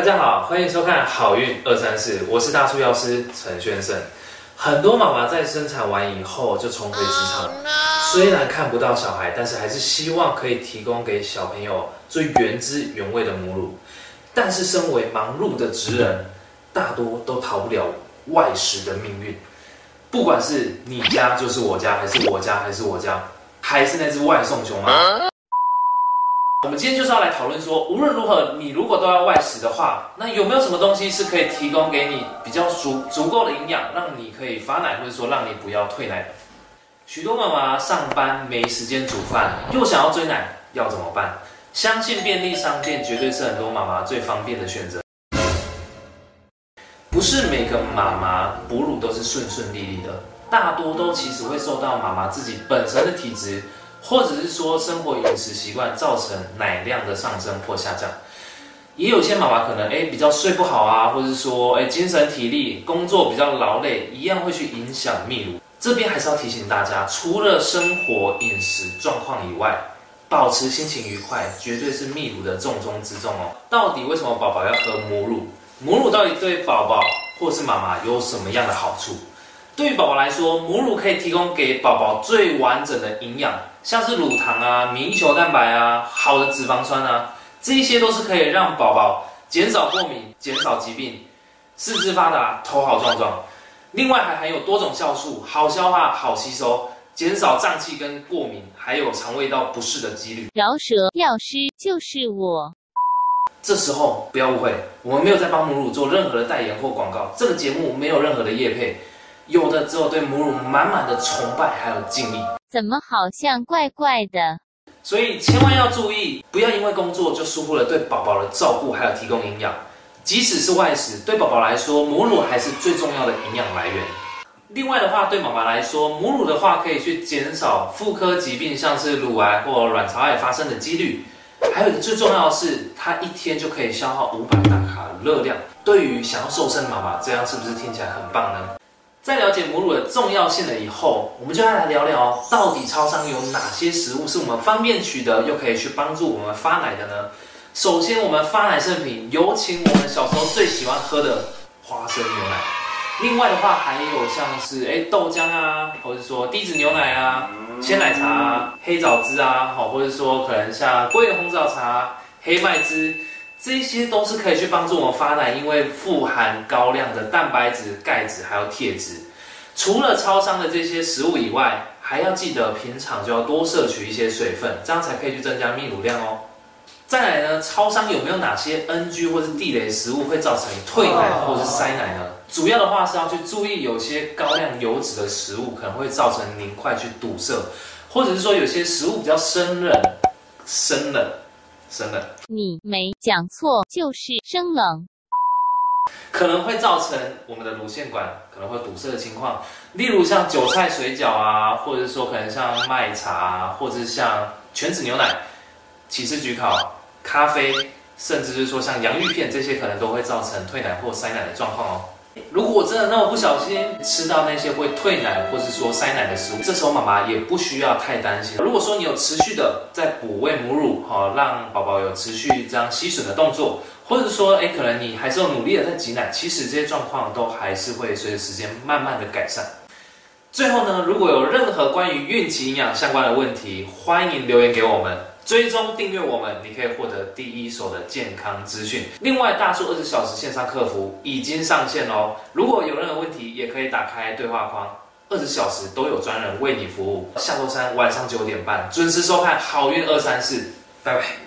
大家好，欢迎收看好运二三四，我是大树药师陈宣胜。很多妈妈在生产完以后就重回职场，虽然看不到小孩，但是还是希望可以提供给小朋友最原汁原味的母乳。但是身为忙碌的职人，大多都逃不了外食的命运。不管是你家就是我家，还是我家还是我家，还是那只外送熊猫。我们今天就是要来讨论说，无论如何，你如果都要外食的话，那有没有什么东西是可以提供给你比较足足够的营养，让你可以发奶，或者说让你不要退奶的？许多妈妈上班没时间煮饭，又想要追奶，要怎么办？相信便利商店绝对是很多妈妈最方便的选择。不是每个妈妈哺乳都是顺顺利利的，大多都其实会受到妈妈自己本身的体质。或者是说生活饮食习惯造成奶量的上升或下降，也有些妈妈可能哎比较睡不好啊，或者是说哎精神体力工作比较劳累，一样会去影响泌乳。这边还是要提醒大家，除了生活饮食状况以外，保持心情愉快绝对是泌乳的重中之重哦。到底为什么宝宝要喝母乳？母乳到底对宝宝或是妈妈有什么样的好处？对于宝宝来说，母乳可以提供给宝宝最完整的营养。像是乳糖啊、免疫球蛋白啊、好的脂肪酸啊，这一些都是可以让宝宝减少过敏、减少疾病、四肢发达、头好壮壮。另外还含有多种酵素，好消化、好吸收，减少胀气跟过敏，还有肠胃道不适的几率。饶舌药师就是我。这时候不要误会，我们没有在帮母乳做任何的代言或广告，这个节目没有任何的业配，有的只有对母乳满满的崇拜还有敬意。怎么好像怪怪的？所以千万要注意，不要因为工作就疏忽了对宝宝的照顾，还有提供营养。即使是外食，对宝宝来说，母乳还是最重要的营养来源。另外的话，对妈妈来说，母乳的话可以去减少妇科疾病，像是乳癌或卵巢癌发生的几率。还有一个最重要的是，它一天就可以消耗五百大卡的热量。对于想要瘦身的妈妈，这样是不是听起来很棒呢？在了解母乳的重要性了以后，我们就要来聊聊，到底超商有哪些食物是我们方便取得又可以去帮助我们发奶的呢？首先，我们发奶圣品有请我们小时候最喜欢喝的花生牛奶。另外的话，还有像是哎豆浆啊，或者说低脂牛奶啊、鲜奶茶、啊黑枣汁啊，好，或者说可能像桂圆红枣茶、黑麦汁。这些都是可以去帮助我们发奶，因为富含高量的蛋白质、钙质还有铁质。除了超商的这些食物以外，还要记得平常就要多摄取一些水分，这样才可以去增加泌乳量哦。再来呢，超商有没有哪些 NG 或是地雷食物会造成退奶或是塞奶呢？主要的话是要去注意，有些高量油脂的食物可能会造成凝块去堵塞，或者是说有些食物比较生冷，生冷。生冷，你没讲错，就是生冷，可能会造成我们的乳腺管可能会堵塞的情况，例如像韭菜水饺啊，或者是说可能像麦茶，或者是像全脂牛奶、起司焗烤、咖啡，甚至是说像洋芋片这些，可能都会造成退奶或塞奶的状况哦。如果我真的那么不小心吃到那些会退奶或是说塞奶的食物，这时候妈妈也不需要太担心。如果说你有持续的在补喂母乳，哈，让宝宝有持续这样吸吮的动作，或者说，哎，可能你还是有努力的在挤奶，其实这些状况都还是会随着时间慢慢的改善。最后呢，如果有任何关于孕期营养相关的问题，欢迎留言给我们。追踪订阅我们，你可以获得第一手的健康资讯。另外，大数二十小时线上客服已经上线喽。如果有任何问题，也可以打开对话框，二十小时都有专人为你服务。下周三晚上九点半准时收看《好运二三四》，拜拜。